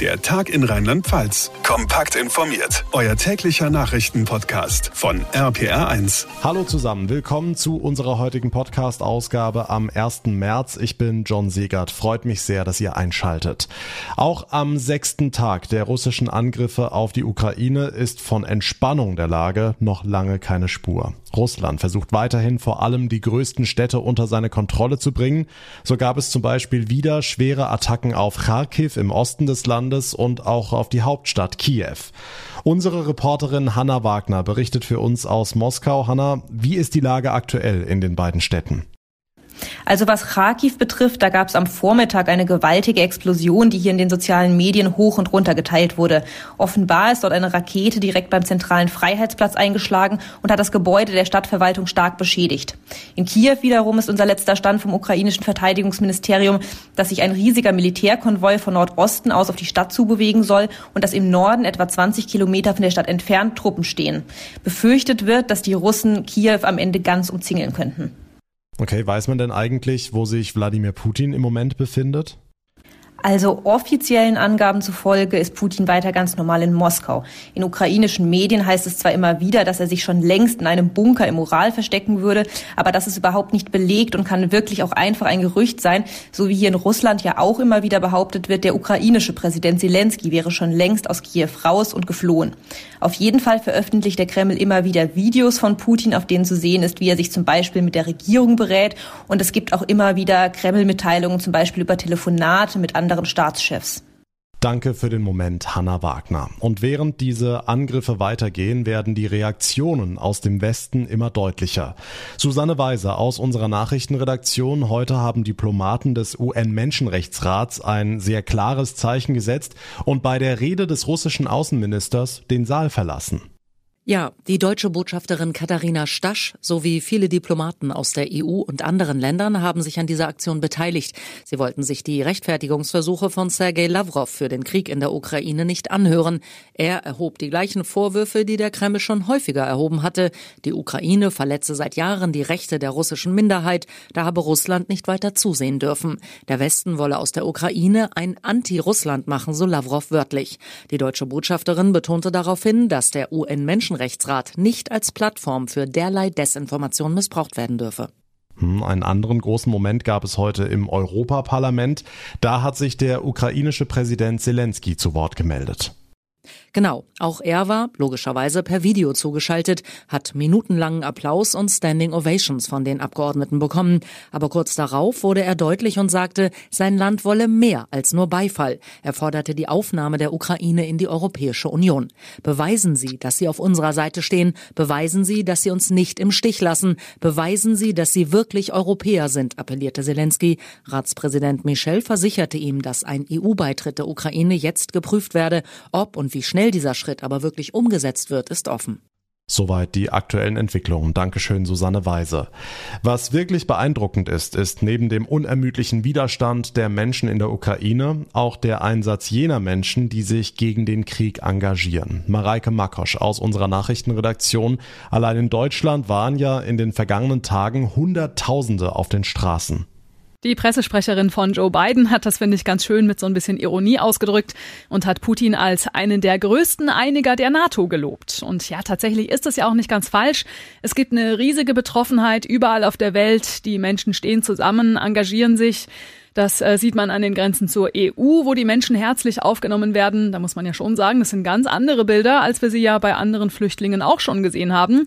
Der Tag in Rheinland-Pfalz. Kompakt informiert. Euer täglicher Nachrichtenpodcast von RPR1. Hallo zusammen, willkommen zu unserer heutigen Podcast-Ausgabe am 1. März. Ich bin John Segert. Freut mich sehr, dass ihr einschaltet. Auch am sechsten Tag der russischen Angriffe auf die Ukraine ist von Entspannung der Lage noch lange keine Spur. Russland versucht weiterhin vor allem die größten Städte unter seine Kontrolle zu bringen. So gab es zum Beispiel wieder schwere Attacken auf Kharkiv im Osten des Landes und auch auf die Hauptstadt Kiew. Unsere Reporterin Hanna Wagner berichtet für uns aus Moskau. Hanna, wie ist die Lage aktuell in den beiden Städten? Also was Kharkiv betrifft, da gab es am Vormittag eine gewaltige Explosion, die hier in den sozialen Medien hoch und runter geteilt wurde. Offenbar ist dort eine Rakete direkt beim zentralen Freiheitsplatz eingeschlagen und hat das Gebäude der Stadtverwaltung stark beschädigt. In Kiew wiederum ist unser letzter Stand vom ukrainischen Verteidigungsministerium, dass sich ein riesiger Militärkonvoi von Nordosten aus auf die Stadt zubewegen soll und dass im Norden etwa 20 Kilometer von der Stadt entfernt Truppen stehen. Befürchtet wird, dass die Russen Kiew am Ende ganz umzingeln könnten. Okay, weiß man denn eigentlich, wo sich Wladimir Putin im Moment befindet? Also offiziellen Angaben zufolge ist Putin weiter ganz normal in Moskau. In ukrainischen Medien heißt es zwar immer wieder, dass er sich schon längst in einem Bunker im Ural verstecken würde, aber das ist überhaupt nicht belegt und kann wirklich auch einfach ein Gerücht sein, so wie hier in Russland ja auch immer wieder behauptet wird, der ukrainische Präsident Zelensky wäre schon längst aus Kiew raus und geflohen. Auf jeden Fall veröffentlicht der Kreml immer wieder Videos von Putin, auf denen zu sehen ist, wie er sich zum Beispiel mit der Regierung berät und es gibt auch immer wieder Kreml-Mitteilungen, zum Beispiel über Telefonate mit anderen anderen Staatschefs. Danke für den Moment, Hanna Wagner. Und während diese Angriffe weitergehen, werden die Reaktionen aus dem Westen immer deutlicher. Susanne Weiser aus unserer Nachrichtenredaktion. Heute haben Diplomaten des UN-Menschenrechtsrats ein sehr klares Zeichen gesetzt und bei der Rede des russischen Außenministers den Saal verlassen. Ja, die deutsche Botschafterin Katharina Stasch sowie viele Diplomaten aus der EU und anderen Ländern haben sich an dieser Aktion beteiligt. Sie wollten sich die Rechtfertigungsversuche von Sergei Lavrov für den Krieg in der Ukraine nicht anhören. Er erhob die gleichen Vorwürfe, die der Kreml schon häufiger erhoben hatte. Die Ukraine verletze seit Jahren die Rechte der russischen Minderheit. Da habe Russland nicht weiter zusehen dürfen. Der Westen wolle aus der Ukraine ein Anti-Russland machen, so Lavrov wörtlich. Die deutsche Botschafterin betonte daraufhin, dass der UN-Menschen Menschenrechtsrat nicht als Plattform für derlei Desinformation missbraucht werden dürfe. Hm, einen anderen großen Moment gab es heute im Europaparlament. Da hat sich der ukrainische Präsident Zelensky zu Wort gemeldet. Genau, auch er war logischerweise per Video zugeschaltet, hat minutenlangen Applaus und Standing Ovations von den Abgeordneten bekommen. Aber kurz darauf wurde er deutlich und sagte, sein Land wolle mehr als nur Beifall. Er forderte die Aufnahme der Ukraine in die Europäische Union. Beweisen Sie, dass Sie auf unserer Seite stehen. Beweisen Sie, dass Sie uns nicht im Stich lassen. Beweisen Sie, dass Sie wirklich Europäer sind, appellierte Zelensky. Ratspräsident Michel versicherte ihm, dass ein EU-Beitritt der Ukraine jetzt geprüft werde, ob und wie schnell dieser Schritt aber wirklich umgesetzt wird, ist offen. Soweit die aktuellen Entwicklungen. Dankeschön, Susanne Weise. Was wirklich beeindruckend ist, ist neben dem unermüdlichen Widerstand der Menschen in der Ukraine auch der Einsatz jener Menschen, die sich gegen den Krieg engagieren. Mareike Makosch aus unserer Nachrichtenredaktion. Allein in Deutschland waren ja in den vergangenen Tagen Hunderttausende auf den Straßen. Die Pressesprecherin von Joe Biden hat das, finde ich, ganz schön mit so ein bisschen Ironie ausgedrückt und hat Putin als einen der größten Einiger der NATO gelobt. Und ja, tatsächlich ist das ja auch nicht ganz falsch. Es gibt eine riesige Betroffenheit überall auf der Welt. Die Menschen stehen zusammen, engagieren sich. Das äh, sieht man an den Grenzen zur EU, wo die Menschen herzlich aufgenommen werden. Da muss man ja schon sagen, das sind ganz andere Bilder, als wir sie ja bei anderen Flüchtlingen auch schon gesehen haben.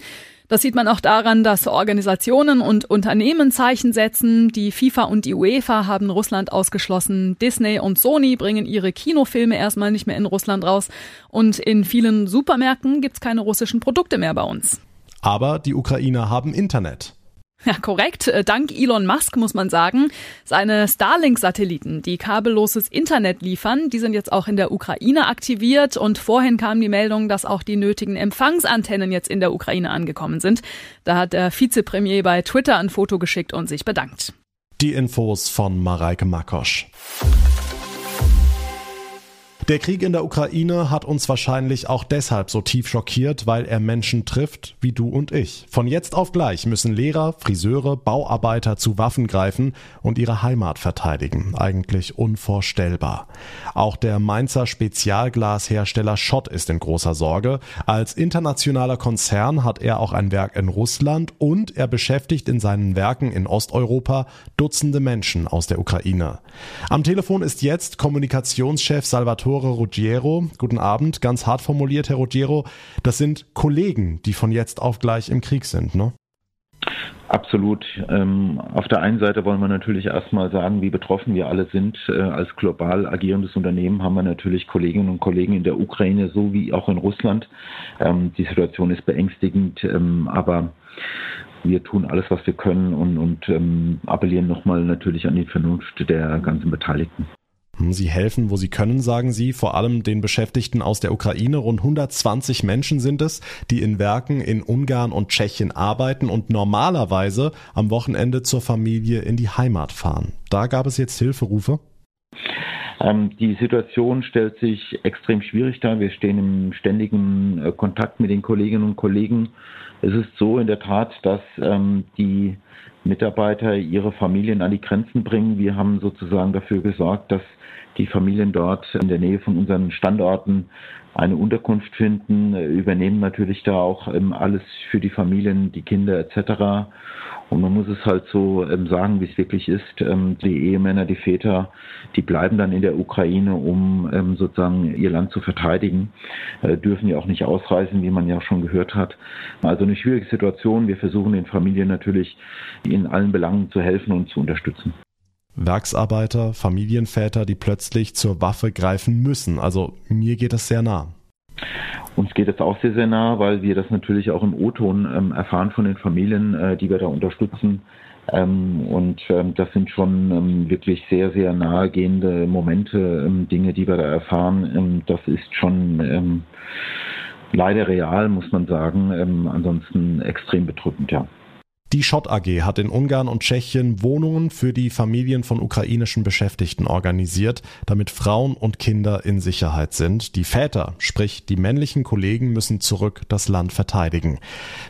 Das sieht man auch daran, dass Organisationen und Unternehmen Zeichen setzen. Die FIFA und die UEFA haben Russland ausgeschlossen. Disney und Sony bringen ihre Kinofilme erstmal nicht mehr in Russland raus. Und in vielen Supermärkten gibt's keine russischen Produkte mehr bei uns. Aber die Ukrainer haben Internet. Ja, korrekt. Äh, dank Elon Musk muss man sagen. Seine Starlink-Satelliten, die kabelloses Internet liefern, die sind jetzt auch in der Ukraine aktiviert und vorhin kam die Meldung, dass auch die nötigen Empfangsantennen jetzt in der Ukraine angekommen sind. Da hat der Vizepremier bei Twitter ein Foto geschickt und sich bedankt. Die Infos von Mareike Makosch. Der Krieg in der Ukraine hat uns wahrscheinlich auch deshalb so tief schockiert, weil er Menschen trifft wie du und ich. Von jetzt auf gleich müssen Lehrer, Friseure, Bauarbeiter zu Waffen greifen und ihre Heimat verteidigen. Eigentlich unvorstellbar. Auch der Mainzer Spezialglashersteller Schott ist in großer Sorge. Als internationaler Konzern hat er auch ein Werk in Russland und er beschäftigt in seinen Werken in Osteuropa Dutzende Menschen aus der Ukraine. Am Telefon ist jetzt Kommunikationschef Salvatore Salvatore Ruggiero. Guten Abend, ganz hart formuliert, Herr Ruggiero. Das sind Kollegen, die von jetzt auf gleich im Krieg sind, ne? Absolut. Ähm, auf der einen Seite wollen wir natürlich erstmal sagen, wie betroffen wir alle sind. Äh, als global agierendes Unternehmen haben wir natürlich Kolleginnen und Kollegen in der Ukraine sowie auch in Russland. Ähm, die Situation ist beängstigend, ähm, aber wir tun alles, was wir können und, und appellieren nochmal natürlich an die Vernunft der ganzen Beteiligten. Hm, sie helfen, wo sie können, sagen Sie, vor allem den Beschäftigten aus der Ukraine. Rund 120 Menschen sind es, die in Werken in Ungarn und Tschechien arbeiten und normalerweise am Wochenende zur Familie in die Heimat fahren. Da gab es jetzt Hilferufe? Ähm, die Situation stellt sich extrem schwierig dar. Wir stehen im ständigen äh, Kontakt mit den Kolleginnen und Kollegen. Es ist so in der Tat, dass ähm, die Mitarbeiter ihre Familien an die Grenzen bringen. Wir haben sozusagen dafür gesorgt, dass die Familien dort in der Nähe von unseren Standorten eine Unterkunft finden, übernehmen natürlich da auch ähm, alles für die Familien, die Kinder etc. Und man muss es halt so ähm, sagen, wie es wirklich ist. Ähm, die Ehemänner, die Väter, die bleiben dann in der Ukraine, um ähm, sozusagen ihr Land zu verteidigen, äh, dürfen ja auch nicht ausreisen, wie man ja schon gehört hat. Also eine schwierige Situation. Wir versuchen den Familien natürlich in allen Belangen zu helfen und zu unterstützen. Werksarbeiter, Familienväter, die plötzlich zur Waffe greifen müssen. Also mir geht das sehr nah. Uns geht es auch sehr, sehr nah, weil wir das natürlich auch im O-Ton ähm, erfahren von den Familien, äh, die wir da unterstützen. Ähm, und ähm, das sind schon ähm, wirklich sehr, sehr nahegehende Momente, ähm, Dinge, die wir da erfahren. Ähm, das ist schon leider real, muss man sagen. ansonsten extrem bedrückend, ja. Die Schott AG hat in Ungarn und Tschechien Wohnungen für die Familien von ukrainischen Beschäftigten organisiert, damit Frauen und Kinder in Sicherheit sind. Die Väter, sprich die männlichen Kollegen, müssen zurück das Land verteidigen.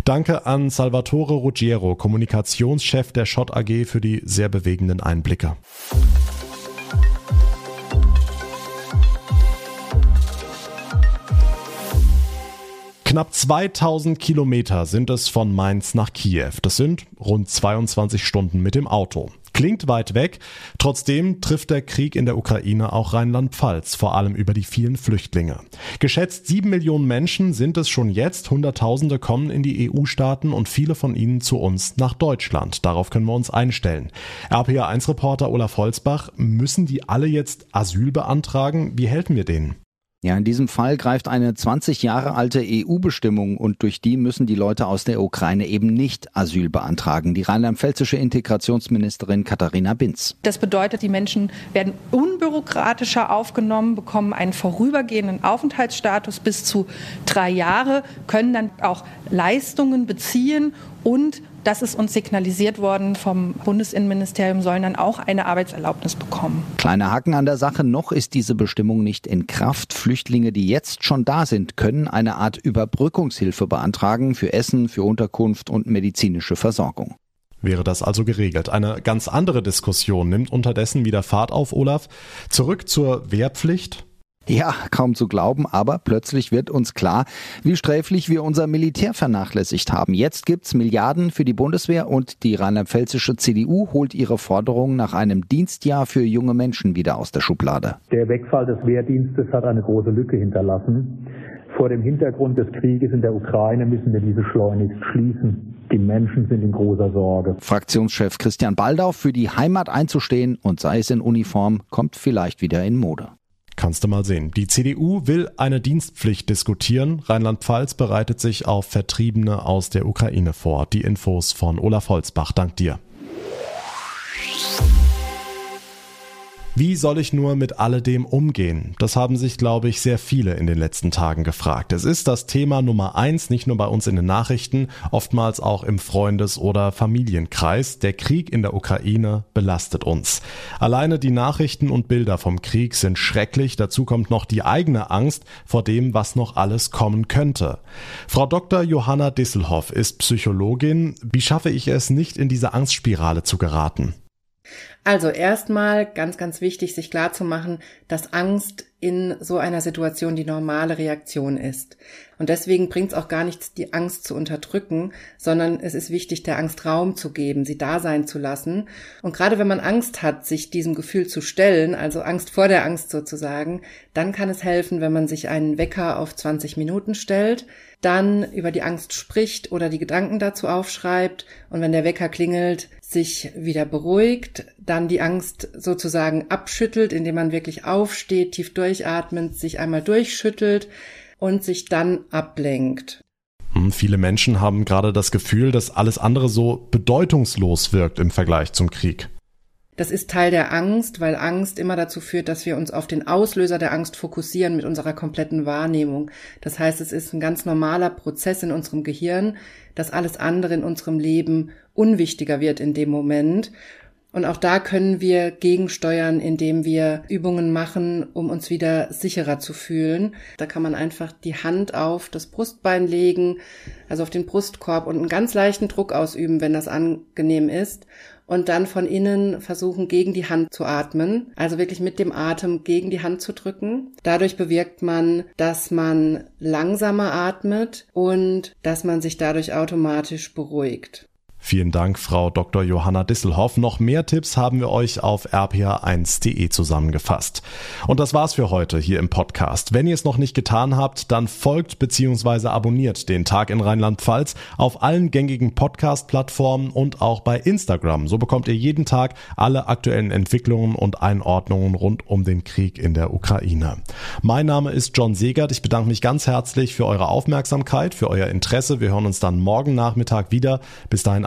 Danke an Salvatore Ruggiero, Kommunikationschef der Schott AG, für die sehr bewegenden Einblicke. Knapp 2000 Kilometer sind es von Mainz nach Kiew. Das sind rund 22 Stunden mit dem Auto. Klingt weit weg, trotzdem trifft der Krieg in der Ukraine auch Rheinland-Pfalz, vor allem über die vielen Flüchtlinge. Geschätzt sieben Millionen Menschen sind es schon jetzt, Hunderttausende kommen in die EU-Staaten und viele von ihnen zu uns nach Deutschland. Darauf können wir uns einstellen. RPA1-Reporter Olaf Holzbach, müssen die alle jetzt Asyl beantragen? Wie helfen wir denen? Ja, in diesem Fall greift eine 20 Jahre alte EU-Bestimmung und durch die müssen die Leute aus der Ukraine eben nicht Asyl beantragen. Die rheinland-pfälzische Integrationsministerin Katharina Binz. Das bedeutet, die Menschen werden unbürokratischer aufgenommen, bekommen einen vorübergehenden Aufenthaltsstatus bis zu drei Jahre, können dann auch Leistungen beziehen und das ist uns signalisiert worden vom Bundesinnenministerium, sollen dann auch eine Arbeitserlaubnis bekommen. Kleiner Haken an der Sache, noch ist diese Bestimmung nicht in Kraft. Flüchtlinge, die jetzt schon da sind, können eine Art Überbrückungshilfe beantragen für Essen, für Unterkunft und medizinische Versorgung. Wäre das also geregelt. Eine ganz andere Diskussion nimmt unterdessen wieder Fahrt auf, Olaf. Zurück zur Wehrpflicht. Ja, kaum zu glauben, aber plötzlich wird uns klar, wie sträflich wir unser Militär vernachlässigt haben. Jetzt gibt's Milliarden für die Bundeswehr und die rheinland-pfälzische CDU holt ihre Forderung nach einem Dienstjahr für junge Menschen wieder aus der Schublade. Der Wegfall des Wehrdienstes hat eine große Lücke hinterlassen. Vor dem Hintergrund des Krieges in der Ukraine müssen wir diese schleunigst schließen. Die Menschen sind in großer Sorge. Fraktionschef Christian Baldau für die Heimat einzustehen und sei es in Uniform, kommt vielleicht wieder in Mode. Kannst du mal sehen. Die CDU will eine Dienstpflicht diskutieren. Rheinland-Pfalz bereitet sich auf Vertriebene aus der Ukraine vor. Die Infos von Olaf Holzbach. Dank dir. Wie soll ich nur mit alledem umgehen? Das haben sich, glaube ich, sehr viele in den letzten Tagen gefragt. Es ist das Thema Nummer eins, nicht nur bei uns in den Nachrichten, oftmals auch im Freundes- oder Familienkreis. Der Krieg in der Ukraine belastet uns. Alleine die Nachrichten und Bilder vom Krieg sind schrecklich. Dazu kommt noch die eigene Angst vor dem, was noch alles kommen könnte. Frau Dr. Johanna Disselhoff ist Psychologin. Wie schaffe ich es nicht in diese Angstspirale zu geraten? Also erstmal ganz, ganz wichtig, sich klarzumachen, dass Angst in so einer Situation die normale Reaktion ist. Und deswegen bringt es auch gar nichts, die Angst zu unterdrücken, sondern es ist wichtig, der Angst Raum zu geben, sie da sein zu lassen. Und gerade wenn man Angst hat, sich diesem Gefühl zu stellen, also Angst vor der Angst sozusagen, dann kann es helfen, wenn man sich einen Wecker auf 20 Minuten stellt, dann über die Angst spricht oder die Gedanken dazu aufschreibt und wenn der Wecker klingelt, sich wieder beruhigt, dann die Angst sozusagen abschüttelt, indem man wirklich aufsteht, tief durchatmet, sich einmal durchschüttelt und sich dann ablenkt. Hm, viele Menschen haben gerade das Gefühl, dass alles andere so bedeutungslos wirkt im Vergleich zum Krieg. Das ist Teil der Angst, weil Angst immer dazu führt, dass wir uns auf den Auslöser der Angst fokussieren mit unserer kompletten Wahrnehmung. Das heißt, es ist ein ganz normaler Prozess in unserem Gehirn, dass alles andere in unserem Leben unwichtiger wird in dem Moment. Und auch da können wir gegensteuern, indem wir Übungen machen, um uns wieder sicherer zu fühlen. Da kann man einfach die Hand auf das Brustbein legen, also auf den Brustkorb und einen ganz leichten Druck ausüben, wenn das angenehm ist und dann von innen versuchen, gegen die Hand zu atmen. Also wirklich mit dem Atem gegen die Hand zu drücken. Dadurch bewirkt man, dass man langsamer atmet und dass man sich dadurch automatisch beruhigt. Vielen Dank, Frau Dr. Johanna Disselhoff. Noch mehr Tipps haben wir euch auf rph1.de zusammengefasst. Und das war's für heute hier im Podcast. Wenn ihr es noch nicht getan habt, dann folgt bzw. abonniert den Tag in Rheinland-Pfalz auf allen gängigen Podcast-Plattformen und auch bei Instagram. So bekommt ihr jeden Tag alle aktuellen Entwicklungen und Einordnungen rund um den Krieg in der Ukraine. Mein Name ist John Segert. Ich bedanke mich ganz herzlich für eure Aufmerksamkeit, für euer Interesse. Wir hören uns dann morgen Nachmittag wieder. Bis dahin